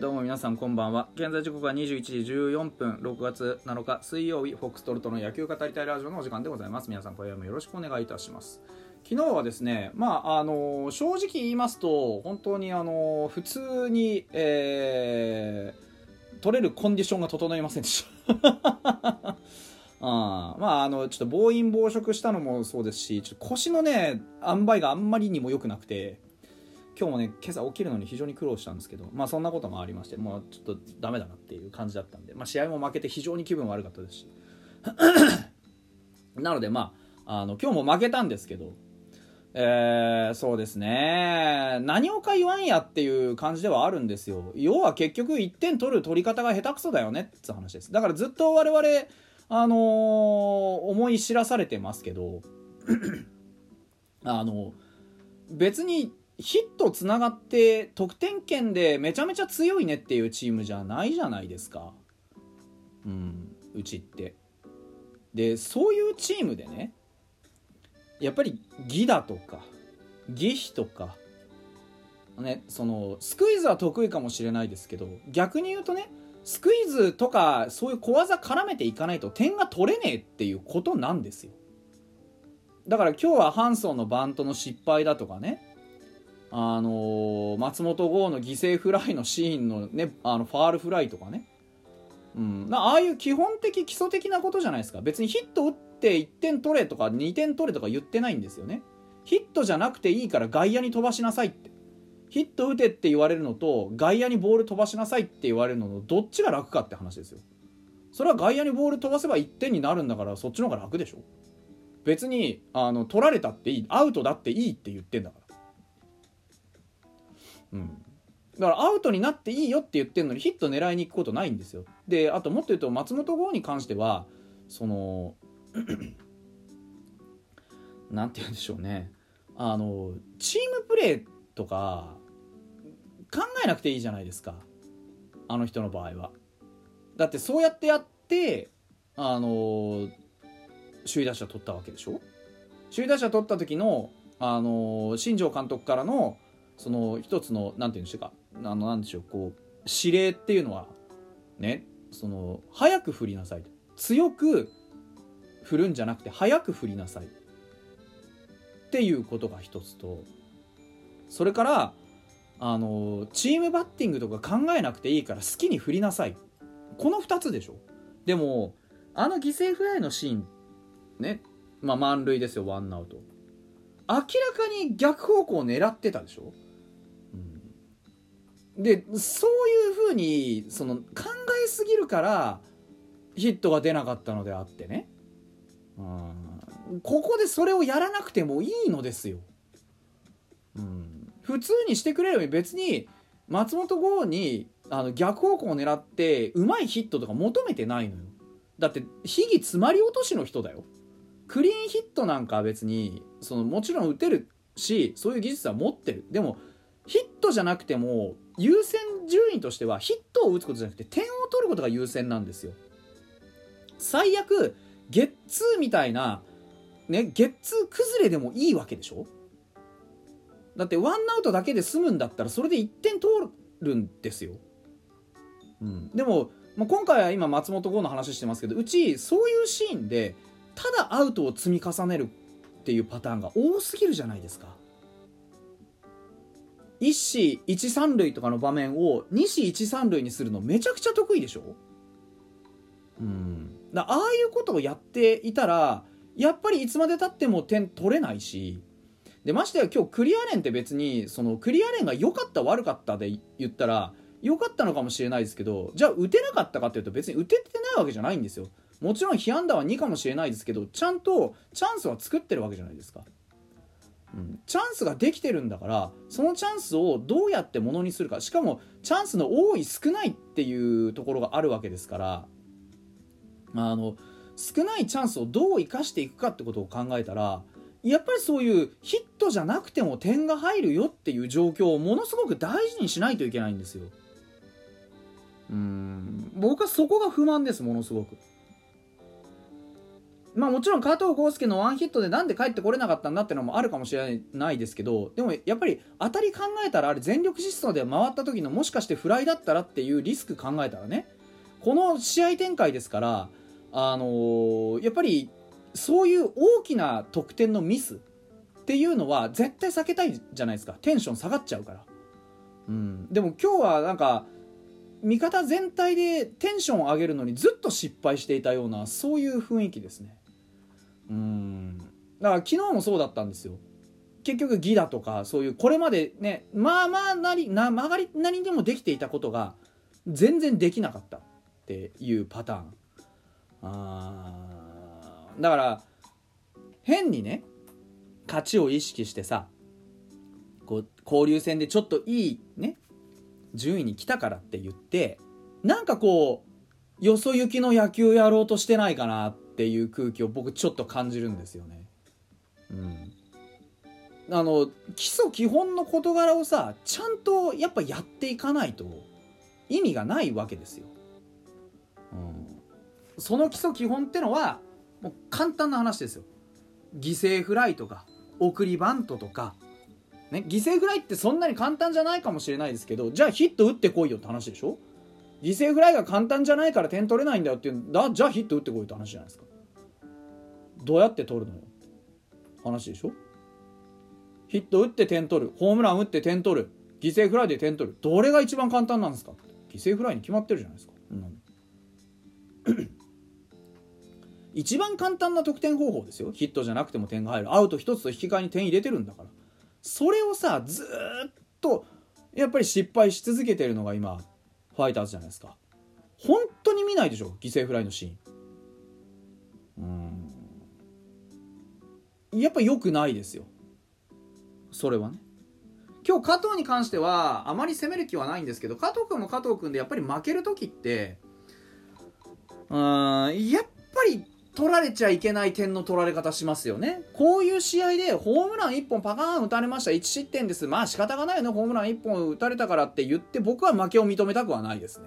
どうも皆さんこんばんは。現在時刻は21時14分6月7日水曜日フォックストロットの野球語りたいラジオのお時間でございます。皆さん今夜もよろしくお願いいたします。昨日はですねまああの正直言いますと本当にあの普通にえー、取れるコンディションが整いませんでした。あまああのちょっと暴飲暴食したのもそうですしちょっと腰のね塩梅があんまりにも良くなくて。今日もね今朝起きるのに非常に苦労したんですけどまあそんなこともありましてもうちょっとダメだなっていう感じだったんで、まあ、試合も負けて非常に気分悪かったですし。なのでまああの今日も負けたんですけどえー、そうですね。何をか言わんやっていう感じではあるんですよ。要は結局1点取る取り方が下手くそだよねって話です。だからずっと我々あのー、思い知らされてますけど あの別にヒットつながって得点圏でめちゃめちゃ強いねっていうチームじゃないじゃないですか。うんうちって。でそういうチームでねやっぱり義だとか義飛とかねそのスクイズは得意かもしれないですけど逆に言うとねスクイズとかそういう小技絡めていかないと点が取れねえっていうことなんですよ。だから今日はハンソンのバントの失敗だとかねあのー、松本剛の犠牲フライのシーンのねあのファールフライとかね。うん、ああいう基本的基礎的なことじゃないですか。別にヒット打って1点取れとか2点取れとか言ってないんですよね。ヒットじゃなくていいから外野に飛ばしなさいって。ヒット打てって言われるのと外野にボール飛ばしなさいって言われるののどっちが楽かって話ですよ。それは外野にボール飛ばせば1点になるんだからそっちの方が楽でしょ。別にあの取られたっていいアウトだっていいって言ってんだから。うん。だからアウトになっていいよって言ってんのにヒット狙いに行くことないんですよ。であともっと言うと松本剛に関してはその 何て言うんでしょうね。あのチームプレーとか考えなくていいじゃないですか。あの人の場合は。だってそうやってやってあの首位打者取ったわけでしょ？首位打者取った時のあの新庄監督からのその一つの何て言うんでしょうかあのなんでしょうこう指令っていうのはねその早く振りなさい強く振るんじゃなくて早く振りなさいっていうことが一つとそれからあのチームバッティングとか考えなくていいから好きに振りなさい。この2つでしょ。でもあの犠牲フライのシーンね。まあ満塁ですよワンアウト。明らかに逆方向を狙ってたでしょ。でそういうふうにその考えすぎるからヒットが出なかったのであってね。うん。ここでそれをやらなくてもいいのですよ、うん、普通にしてくれれば別に松本剛にあの逆方向を狙ってうまいヒットとか求めてないのよ。だって秘技詰まり落としの人だよ。クリーンヒットなんかは別にそのもちろん打てるしそういう技術は持ってる。でもヒットじゃなくても優先順位としてはヒットを打つことじゃなくて点を取ることが優先なんですよ。最悪ゲッツーみたいなねゲッツー崩れでもいいわけでしょ？だってワンアウトだけで済むんだったらそれで1点通るんですよ、うん、でも、まあ、今回は今松本剛の話してますけどうちそういうシーンでただアウトを積み重ねるっていうパターンが多すぎるじゃないですか。一死一三塁とかの場面を二死一三塁にするのめちゃくちゃ得意でしょ？うん。だああいうことをやっていたらやっぱりいつまでたっても点取れないしでましてや今日クリアレンって別にそのクリアレンが良かった悪かったで言ったら良かったのかもしれないですけどじゃあ打てなかったかっていうと別に打ててないわけじゃないんですよ。もちろん被安打は2かもしれないですけどちゃんとチャンスは作ってるわけじゃないですかチャンスができてるんだからそのチャンスをどうやってものにするかしかもチャンスの多い少ないっていうところがあるわけですからあの少ないチャンスをどう生かしていくかってことを考えたらやっぱりそういうヒットじゃなくても点が入るよっていう状況をものすごく大事にしないといけないんですよ。うん僕はそこが不満ですものすごく。まあもちろん加藤豪介のワンヒットでなんで帰ってこれなかったんだってのもあるかもしれないですけどでもやっぱり当たり考えたらあれ全力疾走で回った時のもしかしてフライだったらっていうリスク考えたらねこの試合展開ですからあのーやっぱりそういう大きな得点のミスっていうのは絶対避けたいじゃないですか。テンション下がっちゃうから、うん、でも今日はなんか味方全体でテンションを上げるのにずっと失敗していたようなそういう雰囲気ですね。うん。だから昨日もそうだったんですよ。結局ギダとかそういうこれまでねまあまあなりな曲がりなりでもできていたことが全然できなかったっていうパターン。あー。だから変にね勝ちを意識してさこう交流戦でちょっといいね順位に来たからって言ってなんかこうよそ行きの野球やろうとしてないかなってていう空気を僕ちょっと感じるんですよね。うんあの基礎基本の事柄をさちゃんとやっぱやっていかないと意味がないわけですよ。うん、その基礎基本ってのはもう簡単な話ですよ。犠牲フライとか送りバントとか、ね、犠牲フライってそんなに簡単じゃないかもしれないですけどじゃあヒット打ってこいよって話でしょ？犠牲フライが簡単じゃないから点取れないんだよっていうだじゃあヒット打ってこいって話じゃないですか。どうやって取るのよ。話でしょ？ヒット打って点取る。ホームラン打って点取る。犠牲フライで点取る。どれが一番簡単なんですか？犠牲フライに決まってるじゃないですか、うん。一番簡単な得点方法ですよ。ヒットじゃなくても点が入る。アウト1つと引き換えに点入れてるんだから。それをさずっとやっぱり失敗し続けてるのが今ファイターズじゃないですか。本当に見ないでしょ？犠牲フライのシーン。うん。やっぱ良くないですよ。それはね。今日加藤に関してはあまり攻める気はないんですけど加藤君も加藤君でやっぱり負ける時ってうーんやっぱり取られちゃいけない点の取られ方しますよね。こういう試合でホームラン1本パカーン打たれました。1失点です。まあ仕方がないよね。ホームラン1本打たれたからって言って僕は負けを認めたくはないですね。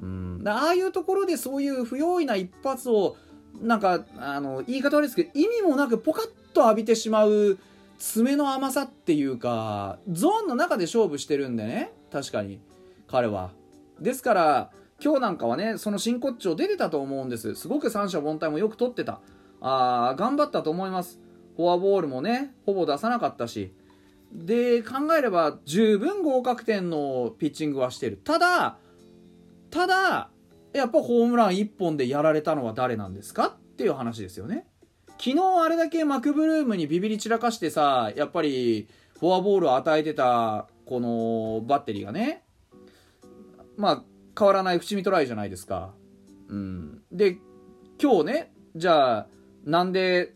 うん。ああいうところでそういう不用意な一発をなんかあの言い方悪いですけど意味もなくポカッと浴びてしまう爪の甘さっていうかゾーンの中で勝負してるんでね。確かに。彼はですから今日なんかはねその真骨頂出てたと思うんです。すごく三者凡退もよく取ってた。あー頑張ったと思います。フォアボールもねほぼ出さなかったし。で考えれば十分合格点のピッチングはしてる。ただただやっぱホームラン1本でやられたのは誰なんですか？っていう話ですよね。昨日あれだけマクブルームにビビり散らかしてさやっぱりフォアボールを与えてたこのバッテリーがね。まあ変わらない伏見トライじゃないですか。うん、で今日ねじゃあなんで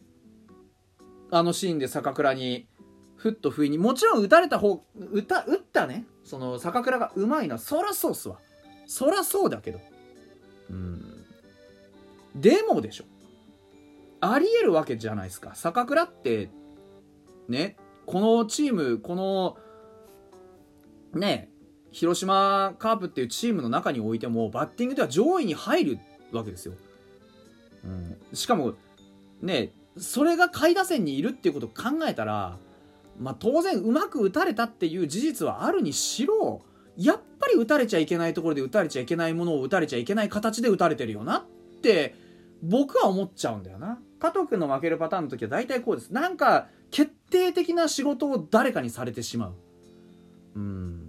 あのシーンで坂倉にふっと不意にもちろん打たれた方打た打ったね。その坂倉がうまいのはそらそうっすわ。そらそうだけど。うん。でもでしょ。ありえるわけじゃないですか。坂倉ってねこのチームこのね広島カープっていうチームの中においてもバッティングでは上位に入るわけですよ、うん、しかもねそれが下位打線にいるっていうことを考えたら、まあ、当然うまく打たれたっていう事実はあるにしろやっぱり打たれちゃいけないところで打たれちゃいけないものを打たれちゃいけない形で打たれてるよなって僕は思っちゃうんだよな。加藤君の負けるパターンの時は大体こうです。なんか決定的な仕事を誰かにされてしまう。うん。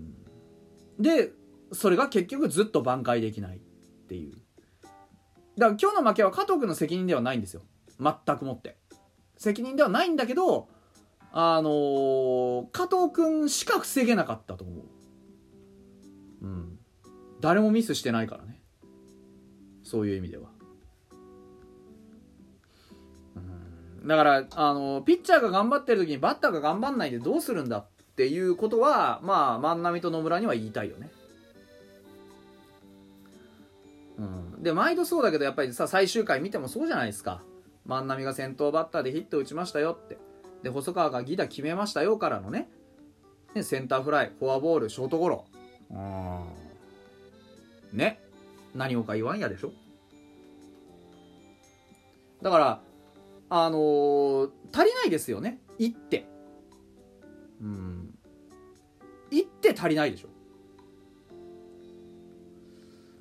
でそれが結局ずっと挽回できないっていう。だから今日の負けは加藤君の責任ではないんですよ。全くもって。責任ではないんだけどあのー加藤君しか防げなかったと思う。うん。誰もミスしてないからね。そういう意味では。うん。だからあのピッチャーが頑張ってる時にバッターが頑張んないでどうするんだっっていうことはまあ万波と野村には言いたいよね。うん、で毎度そうだけどやっぱりさ最終回見てもそうじゃないですか。万波が先頭バッターでヒット打ちましたよって。で細川がギダ決めましたよからのね。ねセンターフライフォアボールショートゴロ。うん。ね。何をか言わんやでしょ。だからあのー足りないですよね。一手。うん。一手足りないでしょ。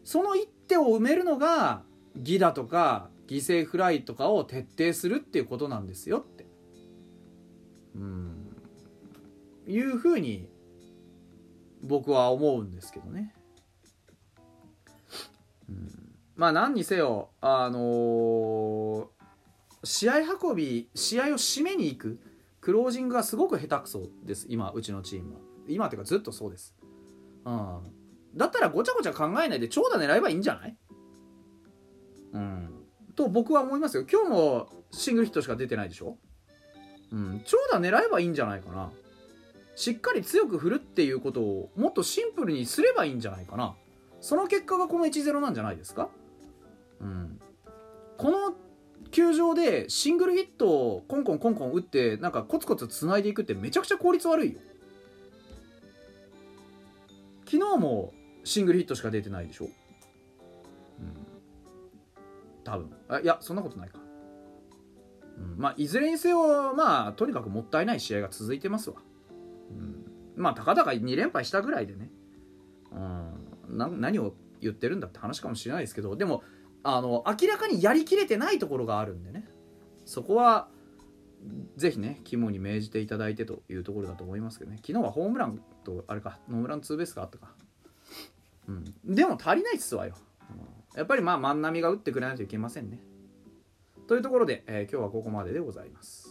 その一手を埋めるのが犠打とか犠牲フライとかを徹底するっていうことなんですよって。うん。いうふうに僕は思うんですけどね、うん、まあ何にせよあのー試合運び試合を締めに行く。クロージングがすごく下手くそです。今うちのチームは。今っていうかずっとそうです、うん、だったらごちゃごちゃ考えないで長打狙えばいいんじゃない？うん。と僕は思いますよ。今日もシングルヒットしか出てないでしょ？うん。長打狙えばいいんじゃないかな。しっかり強く振るっていうことをもっとシンプルにすればいいんじゃないかな。その結果がこの1-0なんじゃないですか？うん。この球場でシングルヒットをコンコンコンコン打ってなんかコツコツ繋いでいくってめちゃくちゃ効率悪いよ。昨日もシングルヒットしか出てないでしょ？うん。多分。あいやそんなことないか、うん、まあいずれにせよまあとにかくもったいない試合が続いてますわ、うん、まあたかだか2連敗したぐらいでね、うん、な何を言ってるんだって話かもしれないですけどでもあの明らかにやりきれてないところがあるんでね。そこはぜひね肝に銘じていただいてというところだと思いますけどね。昨日はホームランとあれかノームランツーベースがあったか、うん、でも足りないっすわよ、やっぱりまあ万波が打ってくれないといけませんね。というところで、えー今日はここまででございます。